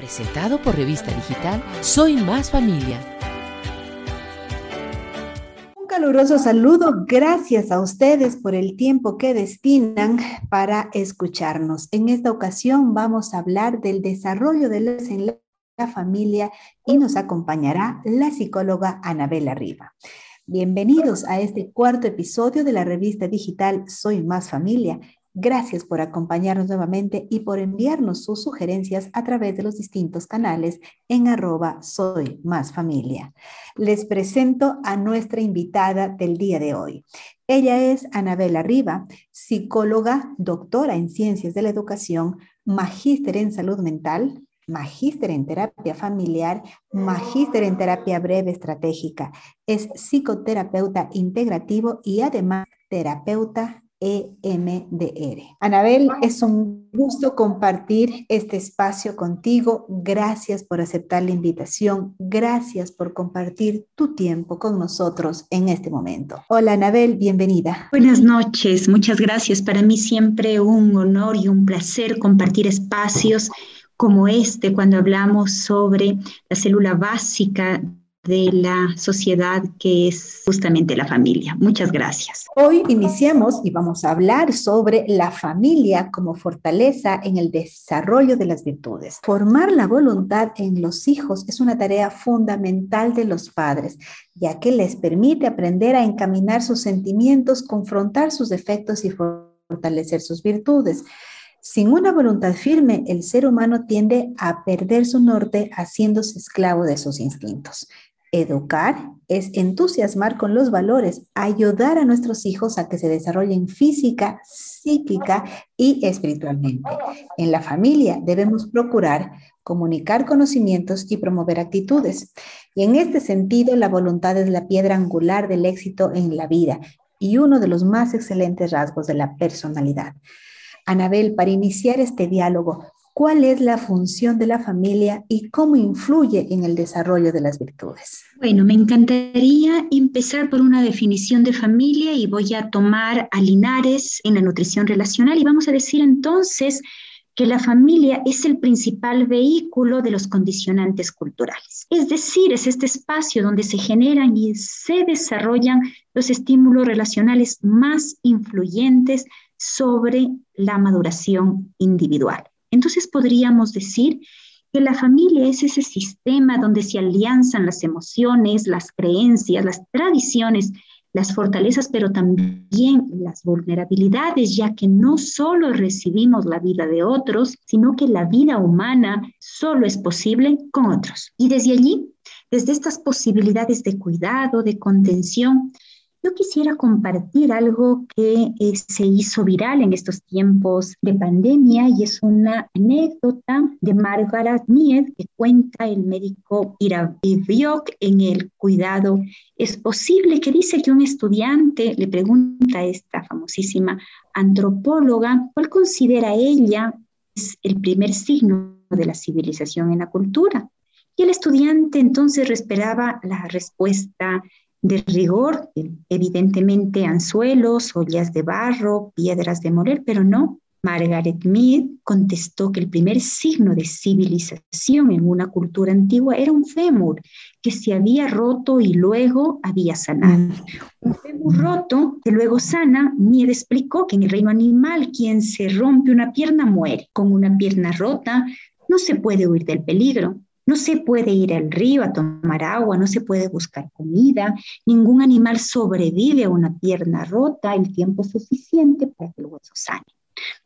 Presentado por Revista Digital Soy Más Familia. Un caluroso saludo. Gracias a ustedes por el tiempo que destinan para escucharnos. En esta ocasión vamos a hablar del desarrollo de los la familia y nos acompañará la psicóloga Anabela Riva. Bienvenidos a este cuarto episodio de la revista digital Soy Más Familia. Gracias por acompañarnos nuevamente y por enviarnos sus sugerencias a través de los distintos canales en arroba soy más familia. Les presento a nuestra invitada del día de hoy. Ella es Anabela Riva, psicóloga, doctora en ciencias de la educación, magíster en salud mental, magíster en terapia familiar, magíster en terapia breve estratégica. Es psicoterapeuta integrativo y además terapeuta EMDR. Anabel, es un gusto compartir este espacio contigo. Gracias por aceptar la invitación. Gracias por compartir tu tiempo con nosotros en este momento. Hola, Anabel, bienvenida. Buenas noches, muchas gracias. Para mí siempre un honor y un placer compartir espacios como este cuando hablamos sobre la célula básica de la sociedad que es justamente la familia. Muchas gracias. Hoy iniciamos y vamos a hablar sobre la familia como fortaleza en el desarrollo de las virtudes. Formar la voluntad en los hijos es una tarea fundamental de los padres, ya que les permite aprender a encaminar sus sentimientos, confrontar sus defectos y fortalecer sus virtudes. Sin una voluntad firme, el ser humano tiende a perder su norte haciéndose esclavo de sus instintos. Educar es entusiasmar con los valores, ayudar a nuestros hijos a que se desarrollen física, psíquica y espiritualmente. En la familia debemos procurar comunicar conocimientos y promover actitudes. Y en este sentido, la voluntad es la piedra angular del éxito en la vida y uno de los más excelentes rasgos de la personalidad. Anabel, para iniciar este diálogo, cuál es la función de la familia y cómo influye en el desarrollo de las virtudes. Bueno, me encantaría empezar por una definición de familia y voy a tomar a Linares en la nutrición relacional y vamos a decir entonces que la familia es el principal vehículo de los condicionantes culturales. Es decir, es este espacio donde se generan y se desarrollan los estímulos relacionales más influyentes sobre la maduración individual. Entonces podríamos decir que la familia es ese sistema donde se alianzan las emociones, las creencias, las tradiciones, las fortalezas, pero también las vulnerabilidades, ya que no solo recibimos la vida de otros, sino que la vida humana solo es posible con otros. Y desde allí, desde estas posibilidades de cuidado, de contención, yo quisiera compartir algo que eh, se hizo viral en estos tiempos de pandemia y es una anécdota de Margaret Mead que cuenta el médico Ira Biok en el cuidado. Es posible que dice que un estudiante le pregunta a esta famosísima antropóloga cuál considera ella es el primer signo de la civilización en la cultura. Y el estudiante entonces esperaba la respuesta de rigor, evidentemente anzuelos, ollas de barro, piedras de moler, pero no. Margaret Mead contestó que el primer signo de civilización en una cultura antigua era un fémur que se había roto y luego había sanado. Mm. Un fémur roto que luego sana, Mead explicó que en el reino animal quien se rompe una pierna muere. Con una pierna rota no se puede huir del peligro. No se puede ir al río a tomar agua, no se puede buscar comida, ningún animal sobrevive a una pierna rota el tiempo suficiente para que el hueso sane.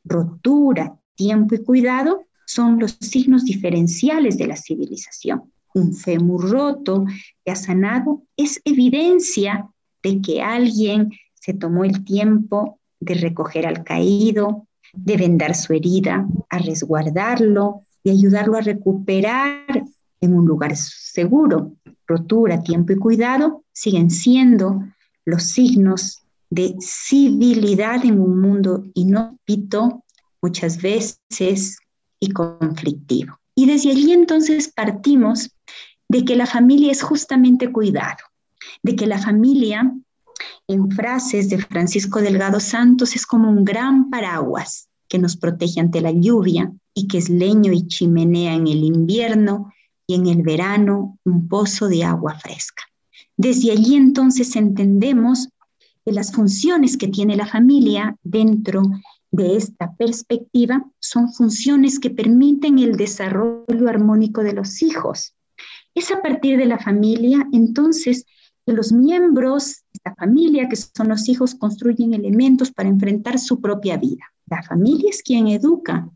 Rotura, tiempo y cuidado son los signos diferenciales de la civilización. Un fémur roto que ha sanado es evidencia de que alguien se tomó el tiempo de recoger al caído, de vendar su herida, a resguardarlo, y ayudarlo a recuperar en un lugar seguro. Rotura, tiempo y cuidado siguen siendo los signos de civilidad en un mundo inhóspito, muchas veces y conflictivo. Y desde allí entonces partimos de que la familia es justamente cuidado, de que la familia, en frases de Francisco Delgado Santos, es como un gran paraguas que nos protege ante la lluvia, y que es leño y chimenea en el invierno y en el verano un pozo de agua fresca. Desde allí entonces entendemos que las funciones que tiene la familia dentro de esta perspectiva son funciones que permiten el desarrollo armónico de los hijos. Es a partir de la familia entonces que los miembros de esta familia, que son los hijos, construyen elementos para enfrentar su propia vida. La familia es quien educa.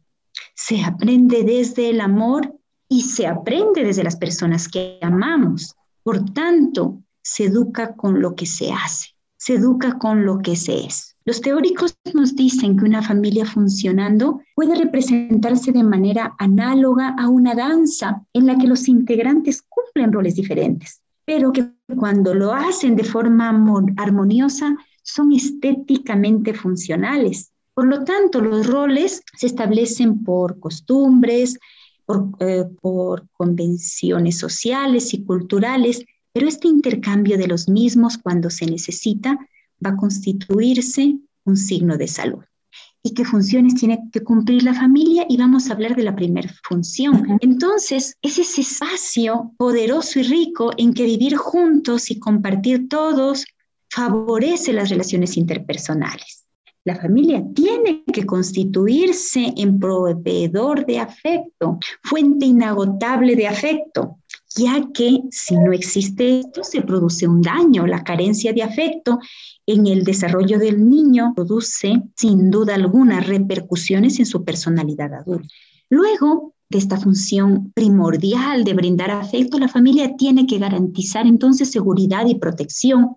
Se aprende desde el amor y se aprende desde las personas que amamos. Por tanto, se educa con lo que se hace, se educa con lo que se es. Los teóricos nos dicen que una familia funcionando puede representarse de manera análoga a una danza en la que los integrantes cumplen roles diferentes, pero que cuando lo hacen de forma armoniosa son estéticamente funcionales. Por lo tanto, los roles se establecen por costumbres, por, eh, por convenciones sociales y culturales, pero este intercambio de los mismos cuando se necesita va a constituirse un signo de salud. ¿Y qué funciones tiene que cumplir la familia? Y vamos a hablar de la primera función. Entonces, es ese espacio poderoso y rico en que vivir juntos y compartir todos favorece las relaciones interpersonales. La familia tiene que constituirse en proveedor de afecto, fuente inagotable de afecto, ya que si no existe esto, se produce un daño. La carencia de afecto en el desarrollo del niño produce, sin duda alguna, repercusiones en su personalidad adulta. Luego de esta función primordial de brindar afecto, la familia tiene que garantizar entonces seguridad y protección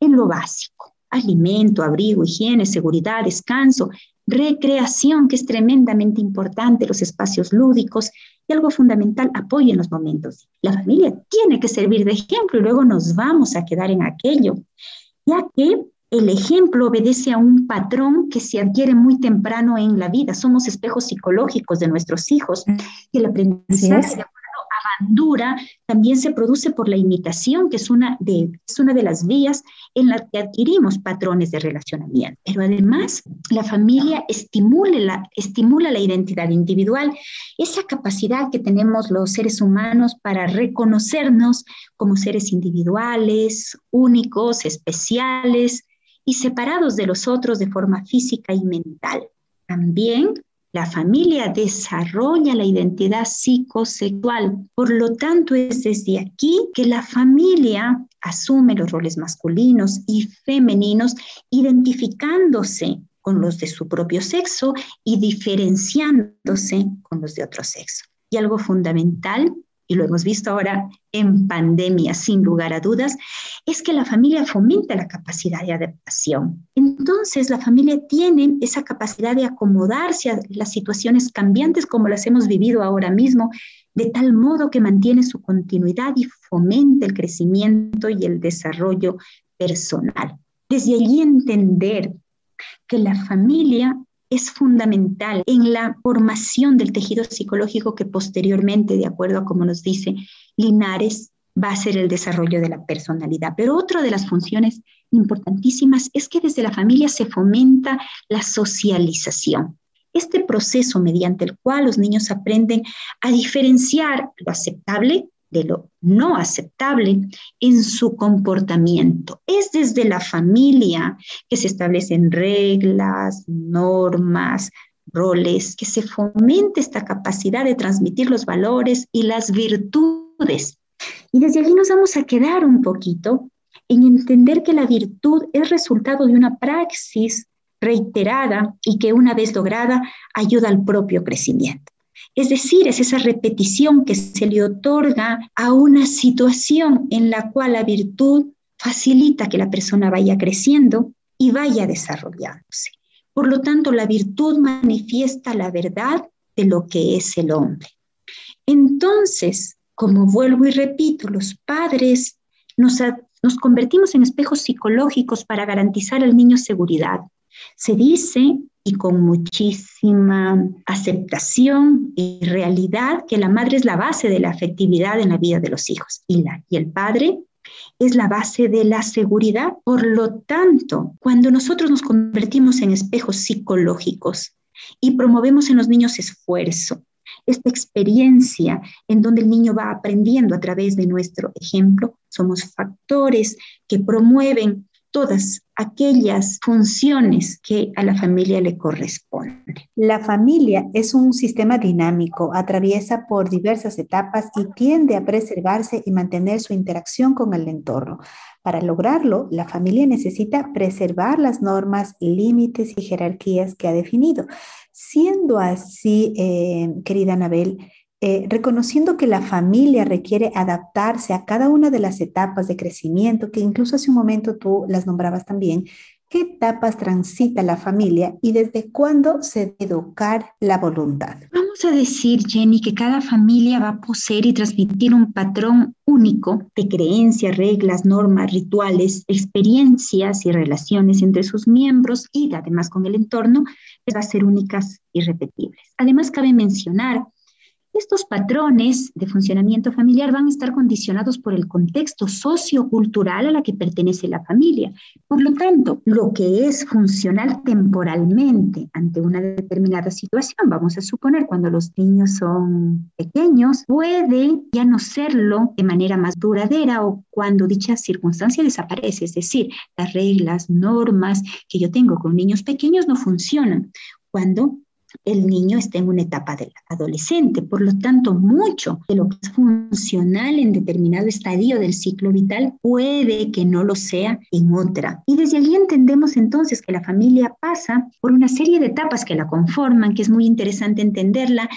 en lo básico alimento, abrigo, higiene, seguridad, descanso, recreación, que es tremendamente importante, los espacios lúdicos y algo fundamental, apoyo en los momentos. La familia tiene que servir de ejemplo y luego nos vamos a quedar en aquello, ya que el ejemplo obedece a un patrón que se adquiere muy temprano en la vida. Somos espejos psicológicos de nuestros hijos y el aprendizaje de Bandura también se produce por la imitación, que es una, de, es una de las vías en las que adquirimos patrones de relacionamiento. Pero además, la familia estimula la, estimula la identidad individual, esa capacidad que tenemos los seres humanos para reconocernos como seres individuales, únicos, especiales y separados de los otros de forma física y mental. También la familia desarrolla la identidad psicosexual. Por lo tanto, es desde aquí que la familia asume los roles masculinos y femeninos, identificándose con los de su propio sexo y diferenciándose con los de otro sexo. Y algo fundamental y lo hemos visto ahora en pandemia, sin lugar a dudas, es que la familia fomenta la capacidad de adaptación. Entonces, la familia tiene esa capacidad de acomodarse a las situaciones cambiantes como las hemos vivido ahora mismo, de tal modo que mantiene su continuidad y fomenta el crecimiento y el desarrollo personal. Desde allí entender que la familia es fundamental en la formación del tejido psicológico que posteriormente, de acuerdo a como nos dice Linares, va a ser el desarrollo de la personalidad. Pero otra de las funciones importantísimas es que desde la familia se fomenta la socialización. Este proceso mediante el cual los niños aprenden a diferenciar lo aceptable de lo no aceptable en su comportamiento. Es desde la familia que se establecen reglas, normas, roles, que se fomente esta capacidad de transmitir los valores y las virtudes. Y desde allí nos vamos a quedar un poquito en entender que la virtud es resultado de una praxis reiterada y que una vez lograda ayuda al propio crecimiento. Es decir, es esa repetición que se le otorga a una situación en la cual la virtud facilita que la persona vaya creciendo y vaya desarrollándose. Por lo tanto, la virtud manifiesta la verdad de lo que es el hombre. Entonces, como vuelvo y repito, los padres nos, convertimos en espejos psicológicos para garantizar al niño seguridad. Se dice y con muchísima aceptación y realidad que la madre es la base de la afectividad en la vida de los hijos y, la, y el padre es la base de la seguridad. Por lo tanto, cuando nosotros nos convertimos en espejos psicológicos, y promovemos en los niños esfuerzo, esta experiencia en donde el niño va aprendiendo a través de nuestro ejemplo, somos factores que promueven todas aquellas funciones que a la familia le corresponden. La familia es un sistema dinámico, atraviesa por diversas etapas y tiende a preservarse y mantener su interacción con el entorno. Para lograrlo, la familia necesita preservar las normas, límites y jerarquías que ha definido. Siendo así, eh, querida Anabel, eh, reconociendo que la familia requiere adaptarse a cada una de las etapas de crecimiento, que incluso hace un momento tú las nombrabas también, ¿qué etapas transita la familia y desde cuándo se debe educar la voluntad? Vamos a decir, Jenny, que cada familia va a poseer y transmitir un patrón único de creencias, reglas, normas, rituales, experiencias y relaciones entre sus miembros y además con el entorno, que va a ser únicas y repetibles. Además, cabe mencionar estos patrones de funcionamiento familiar van a estar condicionados por el contexto sociocultural a la que pertenece la familia. Por lo tanto, lo que es funcional temporalmente ante una determinada situación, vamos a suponer cuando los niños son pequeños, puede ya no serlo de manera más duradera o cuando dicha circunstancia desaparece. Es decir, las reglas, normas que yo tengo con niños pequeños no funcionan. Cuando el niño está en una etapa del adolescente. Por lo tanto, mucho de lo que es funcional en determinado estadio del ciclo vital puede que no lo sea en otra. Y desde allí entendemos entonces que la familia pasa por una serie de etapas que la conforman, que es muy interesante entenderla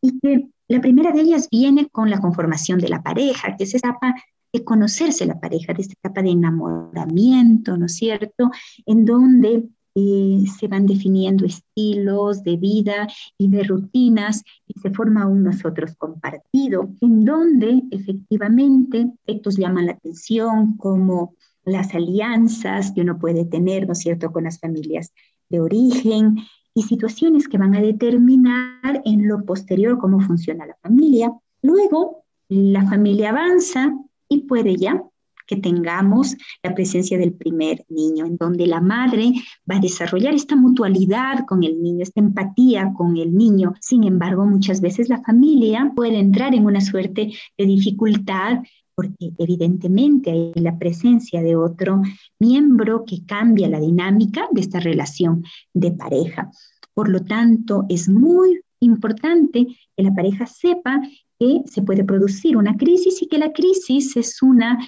y que la primera de ellas viene con la conformación de la pareja, que es esa etapa de conocerse la pareja, de esta etapa de enamoramiento, ¿no es cierto? En donde eh, se van definiendo estilos de vida y de rutinas y se forma un nosotros compartido, en donde efectivamente estos llaman la atención como las alianzas que uno puede tener, ¿no es cierto?, con las familias de origen y situaciones que van a determinar en lo posterior cómo funciona la familia. Luego, la familia avanza y puede ya que tengamos la presencia del primer niño, en donde la madre va a desarrollar esta mutualidad con el niño, esta empatía con el niño. Sin embargo, muchas veces la familia puede entrar en una suerte de dificultad porque evidentemente hay la presencia de otro miembro que cambia la dinámica de esta relación de pareja. Por lo tanto, es muy importante que la pareja sepa que se puede producir una crisis y que la crisis es una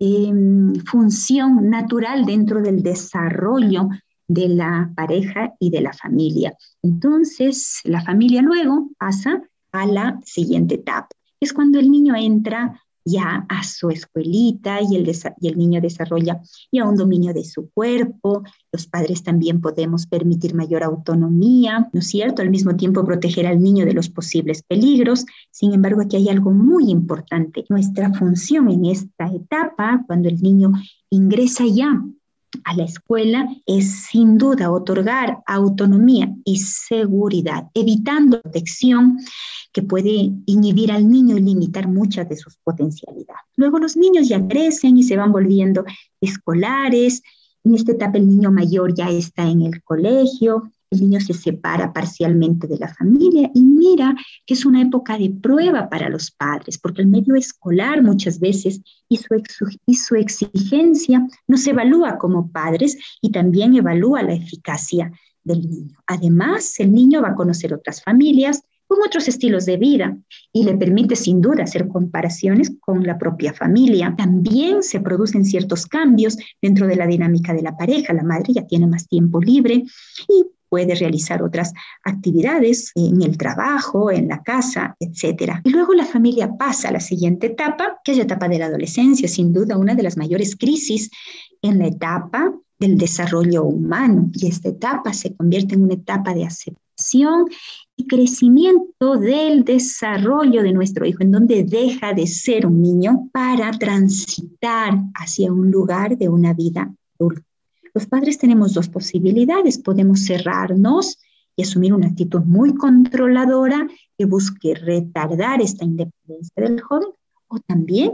Em, función natural dentro del desarrollo de la pareja y de la familia. Entonces, la familia luego pasa a la siguiente etapa, es cuando el niño entra ya a su escuelita y el, niño desarrolla ya un dominio de su cuerpo. Los padres también podemos permitir mayor autonomía, ¿no es cierto? Al mismo tiempo proteger al niño de los posibles peligros. Sin embargo, aquí hay algo muy importante. Nuestra función en esta etapa, cuando el niño ingresa ya a la escuela es sin duda otorgar autonomía y seguridad, evitando protección que puede inhibir al niño y limitar muchas de sus potencialidades. Luego los niños ya crecen y se van volviendo escolares. En esta etapa el niño mayor ya está en el colegio, el niño se separa parcialmente de la familia y mira que es una época de prueba para los padres, porque el medio escolar muchas veces y su, y su exigencia nos evalúa como padres y también evalúa la eficacia del niño. Además, el niño va a conocer otras familias, con otros estilos de vida y le permite sin duda hacer comparaciones con la propia familia. También se producen ciertos cambios dentro de la dinámica de la pareja. La madre ya tiene más tiempo libre y puede realizar otras actividades en el trabajo, en la casa, etc. Y luego la familia pasa a la siguiente etapa, que es la etapa de la adolescencia, sin duda una de las mayores crisis en la etapa del desarrollo humano. Y esta etapa se convierte en una etapa de aceptación y crecimiento del desarrollo de nuestro hijo, en donde deja de ser un niño para transitar hacia un lugar de una vida adulta. Los padres tenemos dos posibilidades. Podemos cerrarnos y asumir una actitud muy controladora que busque retardar esta independencia del joven, o también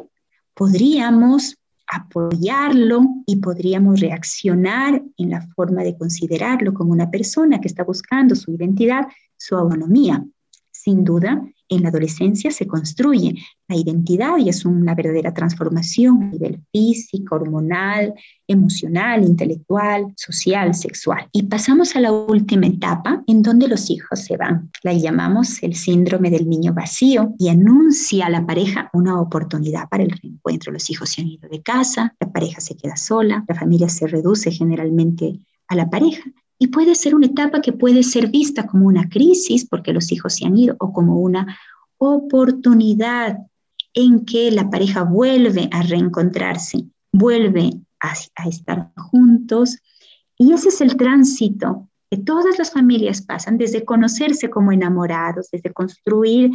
podríamos apoyarlo y podríamos reaccionar en la forma de considerarlo como una persona que está buscando su identidad, su autonomía. Sin duda, en la adolescencia se construye la identidad y es una verdadera transformación a nivel físico, hormonal, emocional, intelectual, social, sexual. Y pasamos a la última etapa en donde los hijos se van. La llamamos el síndrome del niño vacío y anuncia a la pareja una oportunidad para el reencuentro. Los hijos se han ido de casa, la pareja se queda sola, la familia se reduce generalmente a la pareja y puede ser una etapa que puede ser vista como una crisis porque los hijos se han ido o como una oportunidad en que la pareja vuelve a reencontrarse, vuelve a, a estar juntos. Y ese es el tránsito que todas las familias pasan, desde conocerse como enamorados, desde construir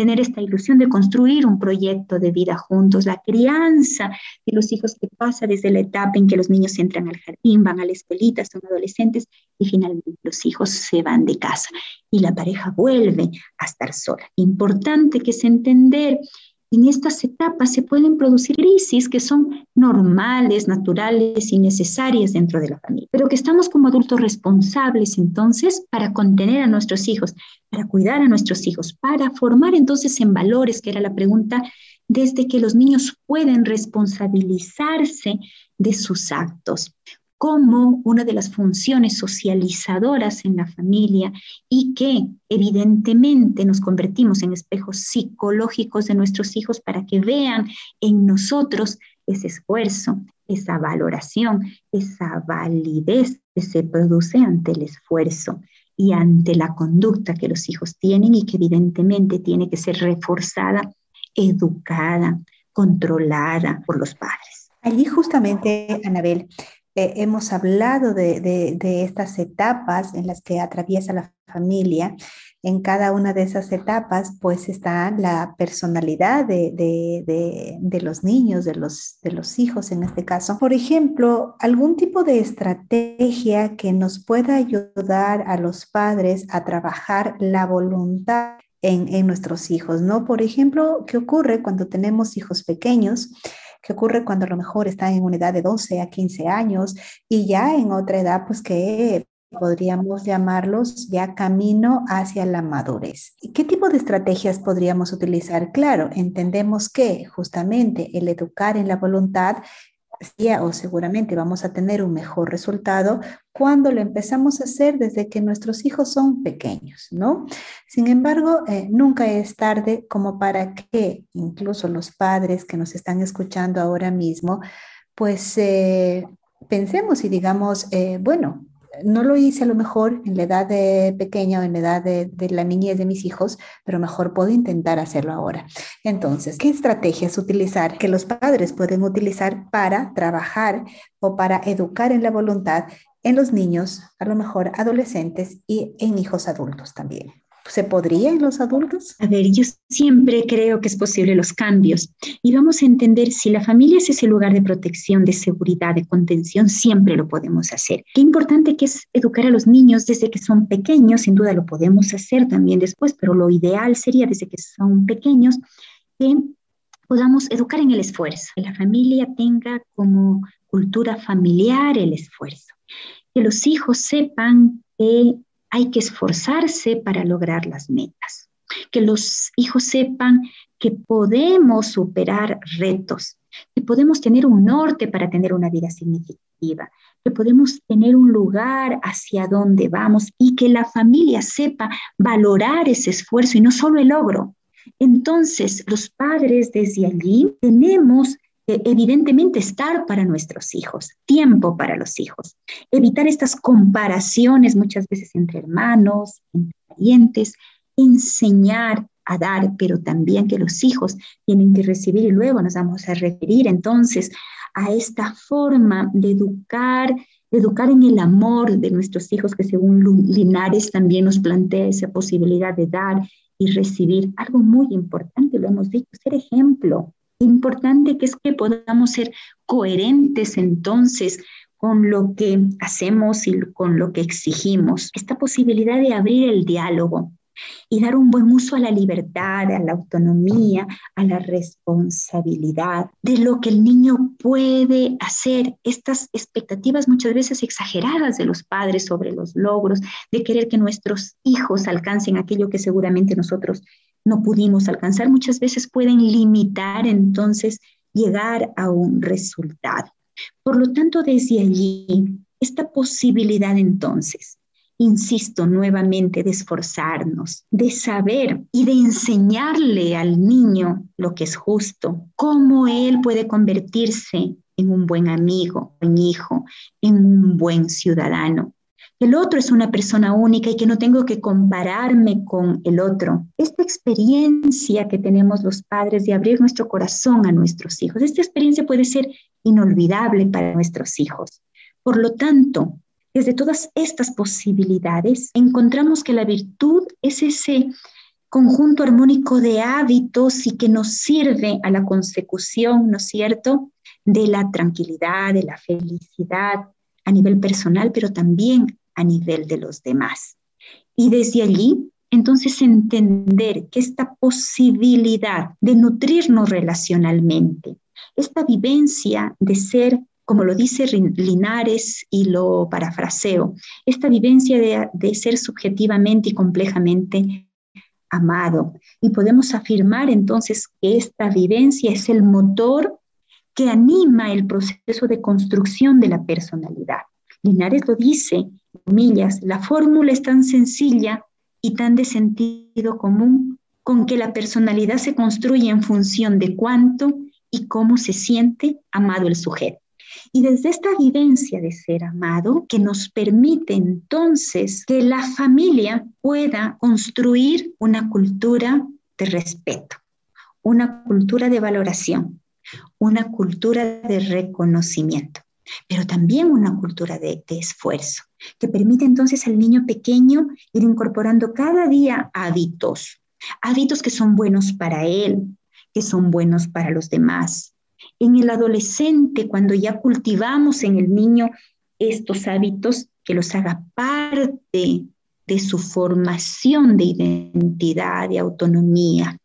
tener esta ilusión de construir un proyecto de vida juntos, la crianza de los hijos que pasa desde la etapa en que los niños entran al jardín, van a la escuelita, son adolescentes y finalmente los hijos se van de casa y la pareja vuelve a estar sola. Importante que es entender en estas etapas se pueden producir crisis que son normales, naturales y necesarias dentro de la familia, pero que estamos como adultos responsables entonces para contener a nuestros hijos, para cuidar a nuestros hijos, para formar entonces en valores, que era la pregunta, desde que los niños pueden responsabilizarse de sus actos como una de las funciones socializadoras en la familia y que evidentemente nos convertimos en espejos psicológicos de nuestros hijos para que vean en nosotros ese esfuerzo, esa valoración, esa validez que se produce ante el esfuerzo y ante la conducta que los hijos tienen y que evidentemente tiene que ser reforzada, educada, controlada por los padres. Allí justamente, Anabel, eh, hemos hablado de, estas etapas en las que atraviesa la familia. En cada una de esas etapas, pues está la personalidad de, los niños, de los, de los hijos en este caso. Por ejemplo, algún tipo de estrategia que nos pueda ayudar a los padres a trabajar la voluntad en, en nuestros hijos, ¿no? Por ejemplo, ¿qué ocurre cuando tenemos hijos pequeños? ¿Qué ocurre cuando a lo mejor están en una edad de 12 a 15 años y ya en otra edad, pues que podríamos llamarlos ya camino hacia la madurez. ¿Qué tipo de estrategias podríamos utilizar? Claro, entendemos que justamente el educar en la voluntad o seguramente vamos a tener un mejor resultado cuando lo empezamos a hacer desde que nuestros hijos son pequeños, ¿no? Sin embargo, eh, nunca es tarde como para que incluso los padres que nos están escuchando ahora mismo, pues eh, pensemos y digamos, eh, bueno, no lo hice a lo mejor en la edad de pequeña o en la edad de, la niñez de mis hijos, pero mejor puedo intentar hacerlo ahora. Entonces, ¿qué estrategias utilizar que los padres pueden utilizar para trabajar o para educar en la voluntad en los niños, a lo mejor adolescentes y en hijos adultos también? ¿Se podría en los adultos? A ver, yo siempre creo que es posible los cambios y vamos a entender si la familia es ese lugar de protección, de seguridad, de contención, siempre lo podemos hacer. Qué importante que es educar a los niños desde que son pequeños, sin duda lo podemos hacer también después, pero lo ideal sería desde que son pequeños que podamos educar en el esfuerzo, que la familia tenga como cultura familiar el esfuerzo, que los hijos sepan que hay que esforzarse para lograr las metas. Que los hijos sepan que podemos superar retos, que podemos tener un norte para tener una vida significativa, que podemos tener un lugar hacia donde vamos y que la familia sepa valorar ese esfuerzo y no solo el logro. Entonces, los padres desde allí tenemos evidentemente estar para nuestros hijos, tiempo para los hijos, evitar estas comparaciones muchas veces entre hermanos, entre parientes, enseñar a dar, pero también que los hijos tienen que recibir y luego nos vamos a referir entonces a esta forma de educar, educar en el amor de nuestros hijos, que según Linares también nos plantea esa posibilidad de dar y recibir. Algo muy importante, lo hemos dicho, ser ejemplo, importante que es que podamos ser coherentes entonces con lo que hacemos y con lo que exigimos. Esta posibilidad de abrir el diálogo, y dar un buen uso a la libertad, a la autonomía, a la responsabilidad de lo que el niño puede hacer. Estas expectativas muchas veces exageradas de los padres sobre los logros, de querer que nuestros hijos alcancen aquello que seguramente nosotros no pudimos alcanzar, muchas veces pueden limitar entonces llegar a un resultado. Por lo tanto, desde allí, esta posibilidad entonces insisto nuevamente, de esforzarnos, de saber y de enseñarle al niño lo que es justo, cómo él puede convertirse en un buen amigo, un hijo, en un buen ciudadano. El otro es una persona única y que no tengo que compararme con el otro. Esta experiencia que tenemos los padres de abrir nuestro corazón a nuestros hijos, esta experiencia puede ser inolvidable para nuestros hijos. Por lo tanto, desde todas estas posibilidades, encontramos que la virtud es ese conjunto armónico de hábitos y que nos sirve a la consecución, ¿no es cierto?, de la tranquilidad, de la felicidad a nivel personal, pero también a nivel de los demás. Y desde allí, entonces, entender que esta posibilidad de nutrirnos relacionalmente, esta vivencia de ser como lo dice Linares y lo parafraseo, esta vivencia de, de ser subjetivamente y complejamente amado. Y podemos afirmar entonces que esta vivencia es el motor que anima el proceso de construcción de la personalidad. Linares lo dice, comillas, la fórmula es tan sencilla y tan de sentido común con que la personalidad se construye en función de cuánto y cómo se siente amado el sujeto. Y desde esta vivencia de ser amado, que nos permite entonces que la familia pueda construir una cultura de respeto, una cultura de valoración, una cultura de reconocimiento, pero también una cultura de, de, esfuerzo, que permite entonces al niño pequeño ir incorporando cada día hábitos, hábitos que son buenos para él, que son buenos para los demás, en el adolescente, cuando ya cultivamos en el niño estos hábitos, que los haga parte de su formación de identidad, de autonomía.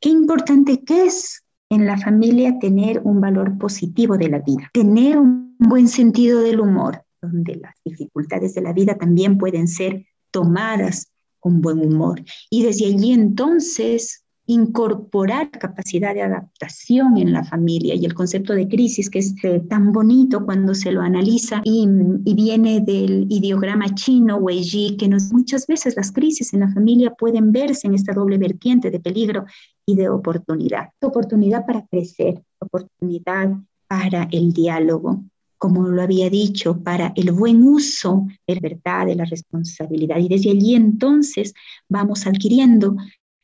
Qué importante que es en la familia tener un valor positivo de la vida, tener un buen sentido del humor, donde las dificultades de la vida también pueden ser tomadas con buen humor. Y desde allí entonces incorporar capacidad de adaptación en la familia y el concepto de crisis que es eh, tan bonito cuando se lo analiza y, viene del ideograma chino Wei que nos, muchas veces las crisis en la familia pueden verse en esta doble vertiente de peligro y de oportunidad. Oportunidad para crecer, oportunidad para el diálogo, como lo había dicho, para el buen uso de la verdad, de la responsabilidad. Y desde allí entonces vamos adquiriendo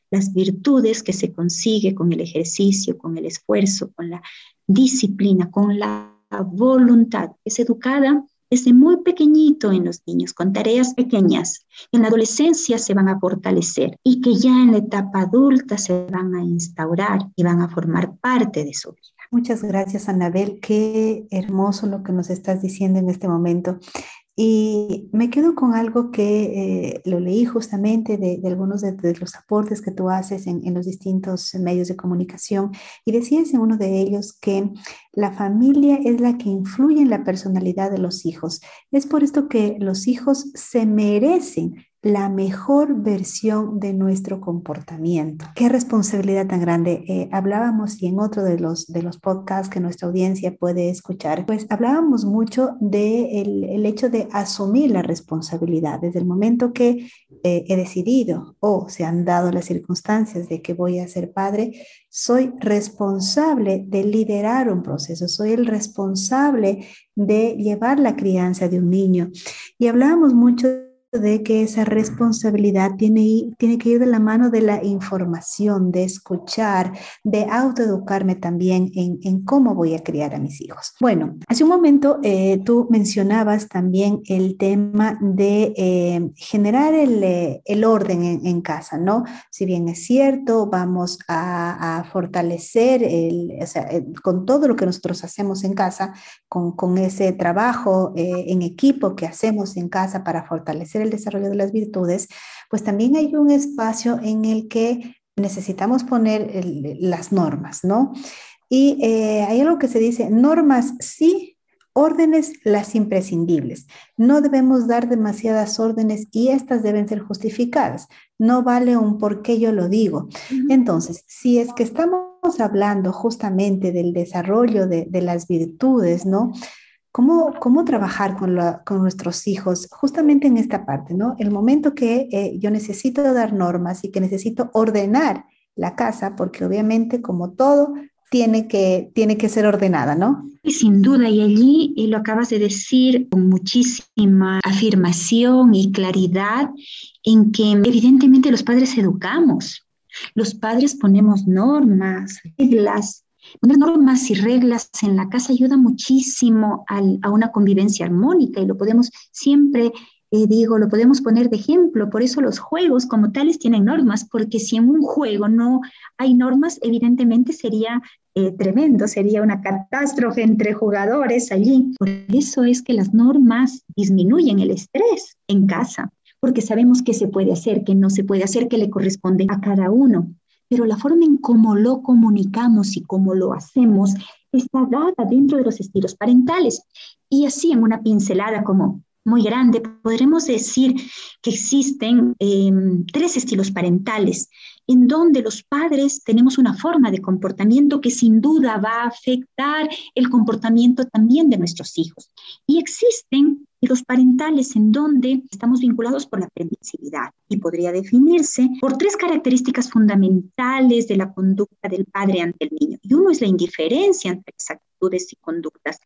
las virtudes que se consigue con el ejercicio, con el esfuerzo, con la disciplina, con la voluntad. Es educada desde muy pequeñito en los niños, con tareas pequeñas. En la adolescencia se van a fortalecer y que ya en la etapa adulta se van a instaurar y van a formar parte de su vida. Muchas gracias, Anabel. Qué hermoso lo que nos estás diciendo en este momento. Y me quedo con algo que eh, lo leí justamente de, algunos de, los aportes que tú haces en, en, los distintos medios de comunicación y decías en uno de ellos que la familia es la que influye en la personalidad de los hijos. Es por esto que los hijos se merecen la mejor versión de nuestro comportamiento. Qué responsabilidad tan grande. Eh, hablábamos y en otro de los, de los podcasts que nuestra audiencia puede escuchar, pues hablábamos mucho del de el hecho de asumir la responsabilidad. Desde el momento que eh, he decidido o se han dado las circunstancias de que voy a ser padre, soy responsable de liderar un proceso, soy el responsable de llevar la crianza de un niño. Y hablábamos mucho de que esa responsabilidad tiene, tiene que ir de la mano de la información, de escuchar, de autoeducarme también en, en cómo voy a criar a mis hijos. Bueno, hace un momento eh, tú mencionabas también el tema de eh, generar el, eh, el orden en, casa, ¿no? Si bien es cierto, vamos a, a fortalecer el, o sea, con todo lo que nosotros hacemos en casa, con, con ese trabajo en equipo que hacemos en casa para fortalecer el desarrollo de las virtudes, pues también hay un espacio en el que necesitamos poner las normas, ¿no? Y eh, hay algo que se dice, normas sí, órdenes las imprescindibles. No debemos dar demasiadas órdenes y estas deben ser justificadas. No vale un por qué yo lo digo. Entonces, si es que estamos hablando justamente del desarrollo de, de las virtudes, ¿no? ¿Cómo, cómo trabajar con, con, nuestros hijos justamente en esta parte, ¿no? El momento que eh, yo necesito dar normas y que necesito ordenar la casa, porque obviamente como todo tiene que, tiene que ser ordenada, ¿no? Y sin duda, y allí y lo acabas de decir con muchísima afirmación y claridad en que evidentemente los padres educamos, los padres ponemos normas, reglas, Poner normas y reglas en la casa ayuda muchísimo a una convivencia armónica y lo podemos siempre, eh, digo, lo podemos poner de ejemplo. Por eso los juegos como tales tienen normas, porque si en un juego no hay normas, evidentemente sería eh, tremendo, sería una catástrofe entre jugadores allí. Por eso es que las normas disminuyen el estrés en casa porque sabemos qué se puede hacer, qué no se puede hacer, qué le corresponde a cada uno pero la forma en cómo lo comunicamos y cómo lo hacemos está dada dentro de los estilos parentales. Y así en una pincelada como muy grande, podremos decir que existen em, tres estilos parentales en donde los padres tenemos una forma de comportamiento que sin duda va a afectar el comportamiento también de nuestros hijos. Y existen los parentales en donde estamos vinculados por la permisividad y podría definirse por tres características fundamentales de la conducta del padre ante el niño. Y uno es la indiferencia ante las actitudes y conductas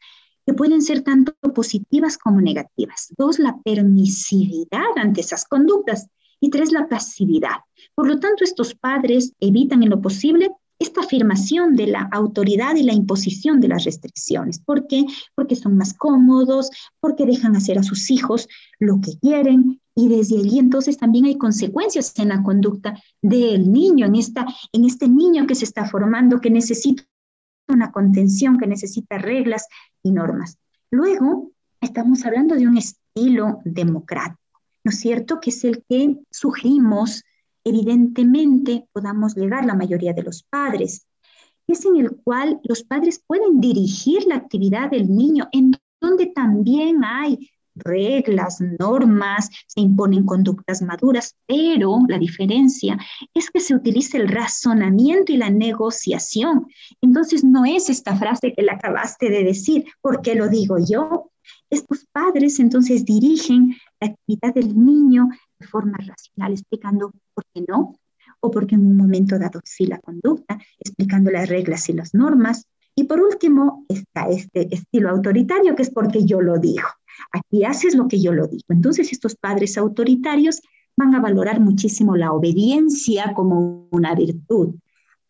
que pueden ser tanto positivas como negativas. Dos, la permisividad ante esas conductas. Y tres, la pasividad. Por lo tanto, estos padres evitan en lo posible esta afirmación de la autoridad y la imposición de las restricciones. ¿Por qué? Porque son más cómodos, porque dejan hacer a sus hijos lo que quieren y desde allí entonces también hay consecuencias en la conducta del niño, en, esta, en este niño que se está formando, que necesita una contención, que necesita reglas y normas. Luego, estamos hablando de un estilo democrático, ¿no es cierto? Que es el que sugerimos evidentemente podamos llegar la mayoría de los padres. Es en el cual los padres pueden dirigir la actividad del niño, en donde también hay reglas, normas, se imponen conductas maduras, pero la diferencia es que se utiliza el razonamiento y la negociación. Entonces no es esta frase que le acabaste de decir, porque lo digo yo. Estos padres entonces dirigen la actividad del niño de forma racional, explicando por qué no, o porque en un momento dado sí la conducta, explicando las reglas y las normas. Y por último está este estilo autoritario, que es porque yo lo digo. Aquí haces lo que yo lo digo. Entonces estos padres autoritarios van a valorar muchísimo la obediencia como una virtud,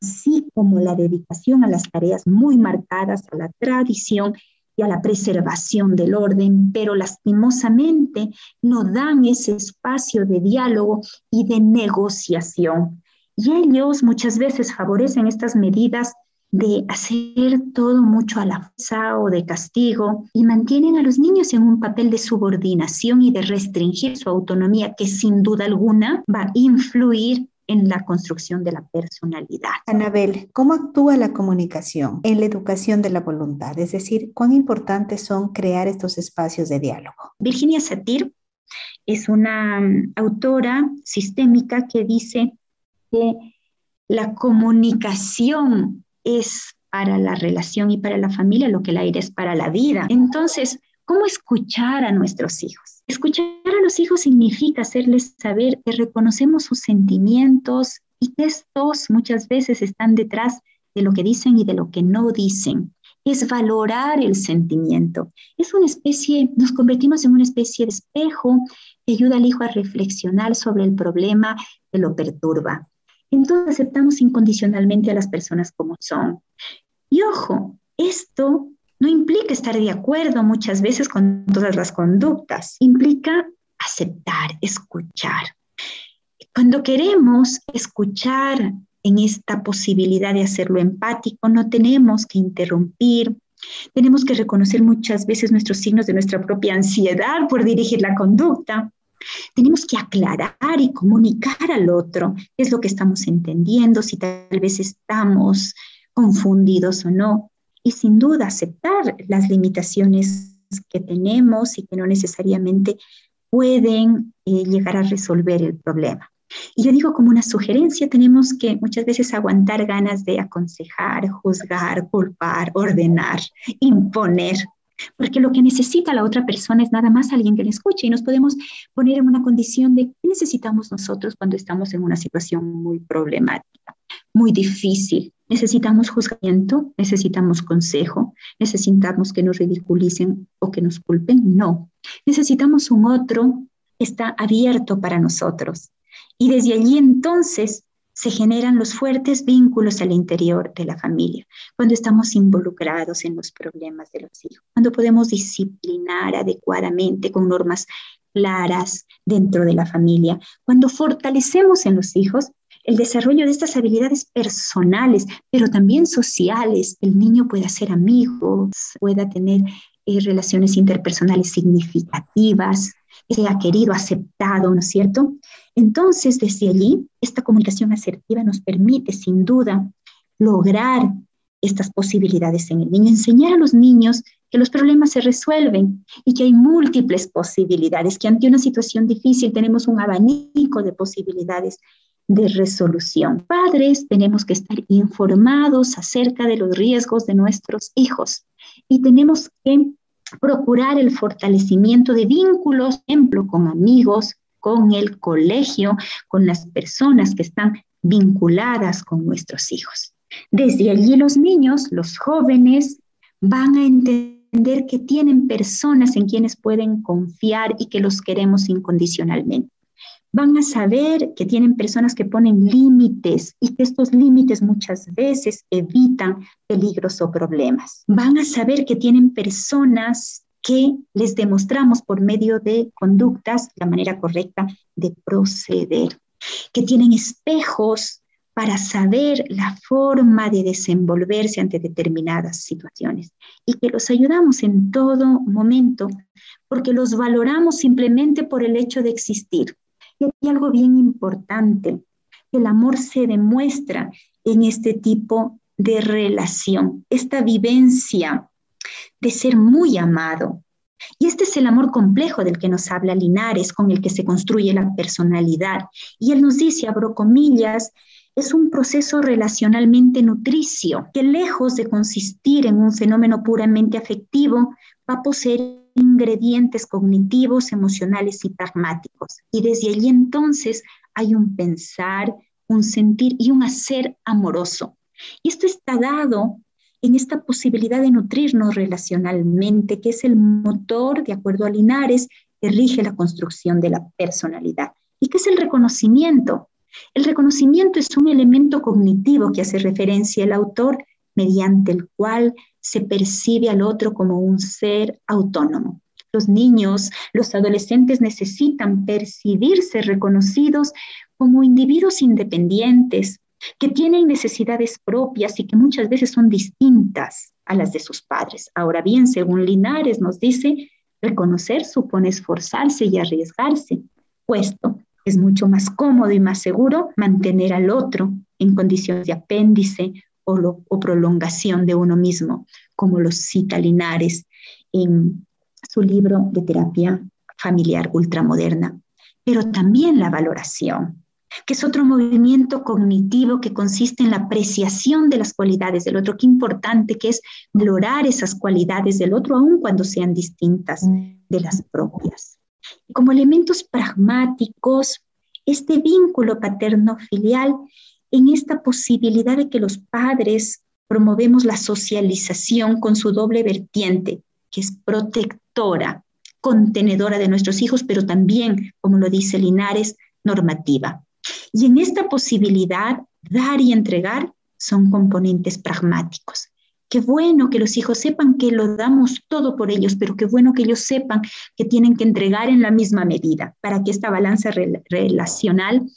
así como la dedicación a las tareas muy marcadas, a la tradición a la preservación del orden, pero lastimosamente no dan ese espacio de diálogo y de negociación. Y ellos muchas veces favorecen estas medidas de hacer todo mucho a la fuerza o de castigo y mantienen a los niños en un papel de subordinación y de restringir su autonomía que sin duda alguna va a influir en la construcción de la personalidad. Anabel, ¿cómo actúa la comunicación en la educación de la voluntad? Es decir, ¿cuán importantes son crear estos espacios de diálogo? Virginia Satir es una mm, autora sistémica que dice que la comunicación es para la relación y para la familia lo que el aire es para la vida. Entonces, ¿cómo escuchar a nuestros hijos? Escuchar hijos significa hacerles saber que reconocemos sus sentimientos y que estos muchas veces están detrás de lo que dicen y de lo que no dicen. Es valorar el sentimiento. Es una especie, nos convertimos en una especie de espejo que ayuda al hijo a reflexionar sobre el problema que lo perturba. Entonces aceptamos incondicionalmente a las personas como son. Y ojo, esto no implica estar de acuerdo muchas veces con todas las conductas, implica aceptar, escuchar. Cuando queremos escuchar en esta posibilidad de hacerlo empático, no tenemos que interrumpir, tenemos que reconocer muchas veces nuestros signos de nuestra propia ansiedad por dirigir la conducta. Tenemos que aclarar y comunicar al otro qué es lo que estamos entendiendo, si tal vez estamos confundidos o no. Y sin duda aceptar las limitaciones que tenemos y que no necesariamente pueden eh, llegar a resolver el problema. Y yo digo como una sugerencia, tenemos que muchas veces aguantar ganas de aconsejar, juzgar, culpar, ordenar, imponer, porque lo que necesita la otra persona es nada más alguien que le escuche y nos podemos poner en una condición de qué necesitamos nosotros cuando estamos en una situación muy problemática, muy difícil. Necesitamos juzgamiento, necesitamos consejo, necesitamos que nos ridiculicen o que nos culpen. No, necesitamos un otro que está abierto para nosotros. Y desde allí entonces se generan los fuertes vínculos al interior de la familia, cuando estamos involucrados en los problemas de los hijos, cuando podemos disciplinar adecuadamente con normas claras dentro de la familia, cuando fortalecemos en los hijos el desarrollo de estas habilidades personales, pero también sociales. El niño puede hacer amigos, pueda tener eh, relaciones interpersonales significativas, sea querido, aceptado, ¿no es cierto? Entonces, desde allí, esta comunicación asertiva nos permite, sin duda, lograr estas posibilidades en el niño, enseñar a los niños que los problemas se resuelven y que hay múltiples posibilidades, que ante una situación difícil tenemos un abanico de posibilidades de resolución. Padres tenemos que estar informados acerca de los riesgos de nuestros hijos y tenemos que procurar el fortalecimiento de vínculos, por ejemplo, con amigos, con el colegio, con las personas que están vinculadas con nuestros hijos. Desde allí los niños, los jóvenes, van a entender que tienen personas en quienes pueden confiar y que los queremos incondicionalmente. Van a saber que tienen personas que ponen límites y que estos límites muchas veces evitan peligros o problemas. Van a saber que tienen personas que les demostramos por medio de conductas la manera correcta de proceder, que tienen espejos para saber la forma de desenvolverse ante determinadas situaciones y que los ayudamos en todo momento porque los valoramos simplemente por el hecho de existir. Y hay algo bien importante, el amor se demuestra en este tipo de relación, esta vivencia de ser muy amado. Y este es el amor complejo del que nos habla Linares, con el que se construye la personalidad. Y él nos dice, abro comillas, es un proceso relacionalmente nutricio, que lejos de consistir en un fenómeno puramente afectivo, va a poseer ingredientes cognitivos, emocionales y pragmáticos. Y desde allí entonces hay un pensar, un sentir y un hacer amoroso. Y esto está dado en esta posibilidad de nutrirnos relacionalmente, que es el motor, de acuerdo a Linares, que rige la construcción de la personalidad. ¿Y qué es el reconocimiento? El reconocimiento es un elemento cognitivo que hace referencia al autor, mediante el cual se percibe al otro como un ser autónomo. Los niños, los adolescentes necesitan percibirse reconocidos como individuos independientes, que tienen necesidades propias y que muchas veces son distintas a las de sus padres. Ahora bien, según Linares nos dice, reconocer supone esforzarse y arriesgarse, puesto es mucho más cómodo y más seguro mantener al otro en condiciones de apéndice o, prolongación de uno mismo, como lo cita Linares en su libro de terapia familiar ultramoderna. Pero también la valoración, que es otro movimiento cognitivo que consiste en la apreciación de las cualidades del otro. Qué importante que es valorar esas cualidades del otro, aun cuando sean distintas de las propias. Como elementos pragmáticos, este vínculo paterno-filial en esta posibilidad de que los padres promovemos la socialización con su doble vertiente, que es protectora, contenedora de nuestros hijos, pero también, como lo dice Linares, normativa. Y en esta posibilidad, dar y entregar son componentes pragmáticos. Qué bueno que los hijos sepan que lo damos todo por ellos, pero qué bueno que ellos sepan que tienen que entregar en la misma medida para que esta balanza relacional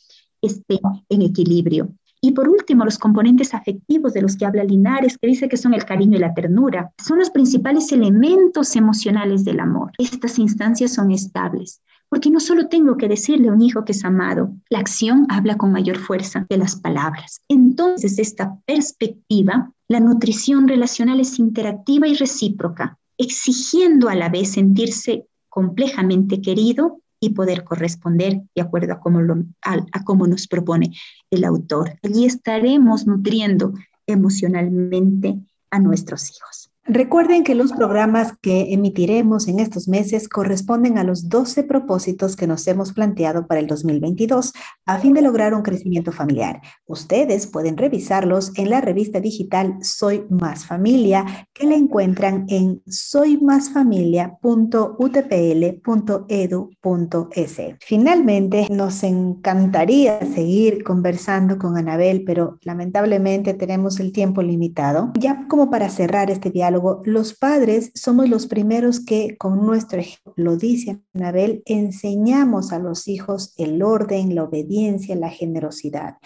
esté en equilibrio. Y por último, los componentes afectivos de los que habla Linares, que dice que son el cariño y la ternura, son los principales elementos emocionales del amor. Estas instancias son estables, porque no solo tengo que decirle a un hijo que es amado, la acción habla con mayor fuerza que las palabras. Entonces, esta perspectiva, la nutrición relacional es interactiva y recíproca, exigiendo a la vez sentirse complejamente querido y poder corresponder de acuerdo a cómo, a cómo nos propone el autor. Allí estaremos nutriendo emocionalmente a nuestros hijos. Recuerden que los programas que emitiremos en estos meses corresponden a los 12 propósitos que nos hemos planteado para el 2022 a fin de lograr un crecimiento familiar. Ustedes pueden revisarlos en la revista digital Soy Más Familia que la encuentran en soymásfamilia.utpl.edu.es. Finalmente, nos encantaría seguir conversando con Anabel, pero lamentablemente tenemos el tiempo limitado. Ya como para cerrar este diálogo, los padres somos los primeros que, con nuestro ejemplo, lo dice Anabel, enseñamos a los hijos el orden, la obediencia, la generosidad.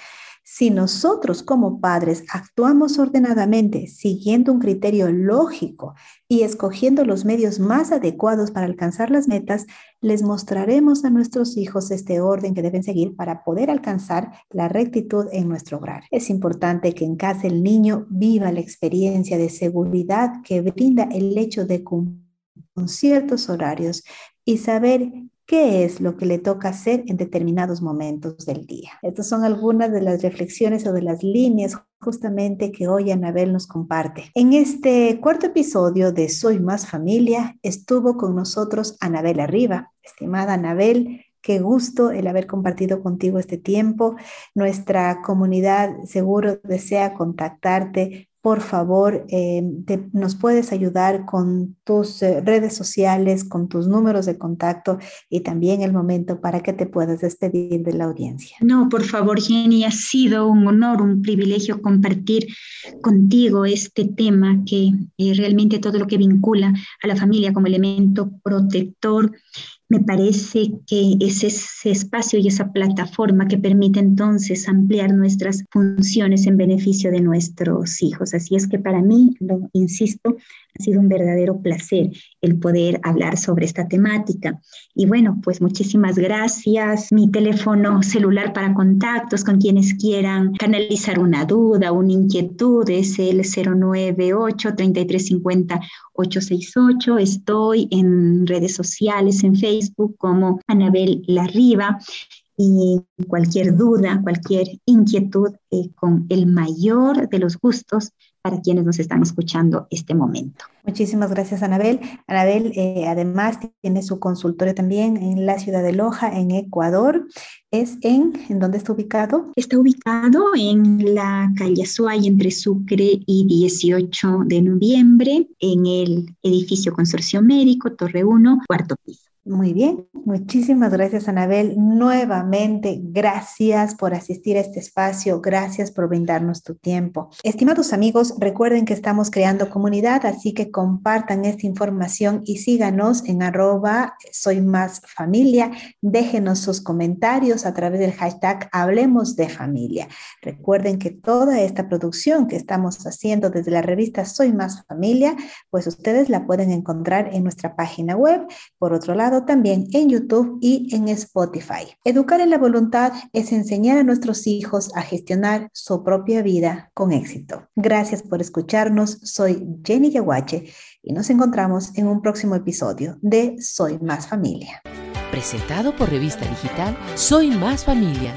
Si nosotros como padres actuamos ordenadamente, siguiendo un criterio lógico y escogiendo los medios más adecuados para alcanzar las metas, les mostraremos a nuestros hijos este orden que deben seguir para poder alcanzar la rectitud en nuestro hogar. Es importante que en casa el niño viva la experiencia de seguridad que brinda el hecho de cumplir con ciertos horarios y saber qué es lo que le toca hacer en determinados momentos del día. Estas son algunas de las reflexiones o de las líneas justamente que hoy Anabel nos comparte. En este cuarto episodio de Soy Más Familia estuvo con nosotros Anabel Arriba. Estimada Anabel, Qué gusto el haber compartido contigo este tiempo. Nuestra comunidad seguro desea contactarte por favor, eh, nos puedes ayudar con tus eh, redes sociales, con tus números de contacto y también el momento para que te puedas despedir de la audiencia. No, por favor, Jenny, ha sido un honor, un privilegio compartir contigo este tema que eh, realmente todo lo que vincula a la familia como elemento protector me parece que es ese espacio y esa plataforma que permite entonces ampliar nuestras funciones en beneficio de nuestros hijos. Así es que para mí, lo insisto, ha sido un verdadero placer el poder hablar sobre esta temática. Y bueno, pues muchísimas gracias. Mi teléfono celular para contactos con quienes quieran canalizar una duda, una inquietud es el 098 3350 868. Estoy en redes sociales, en Facebook como Anabel Larriba y cualquier duda, cualquier inquietud, eh, con el mayor de los gustos para quienes nos están escuchando este momento. Muchísimas gracias, Anabel. Anabel, eh, además, tiene su consultorio también en la ciudad de Loja, en Ecuador. ¿Es en, en dónde está ubicado? Está ubicado en la calle Azuay, entre Sucre y 18 de noviembre, en el edificio Consorcio Médico, Torre 1, cuarto piso. Muy bien, muchísimas gracias Anabel. Nuevamente, gracias por asistir a este espacio, gracias por brindarnos tu tiempo. Estimados amigos, recuerden que estamos creando comunidad, así que compartan esta información y síganos en arroba soy. Déjenos sus comentarios a través del hashtag Hablemos de Familia. Recuerden que toda esta producción que estamos haciendo desde la revista Soy más familia, pues ustedes la pueden encontrar en nuestra página web. Por otro lado, también en YouTube y en Spotify. Educar en la voluntad es enseñar a nuestros hijos a gestionar su propia vida con éxito. Gracias por escucharnos. Soy Jenny Yaguache y nos encontramos en un próximo episodio de Soy Más Familia. Presentado por Revista Digital Soy Más Familia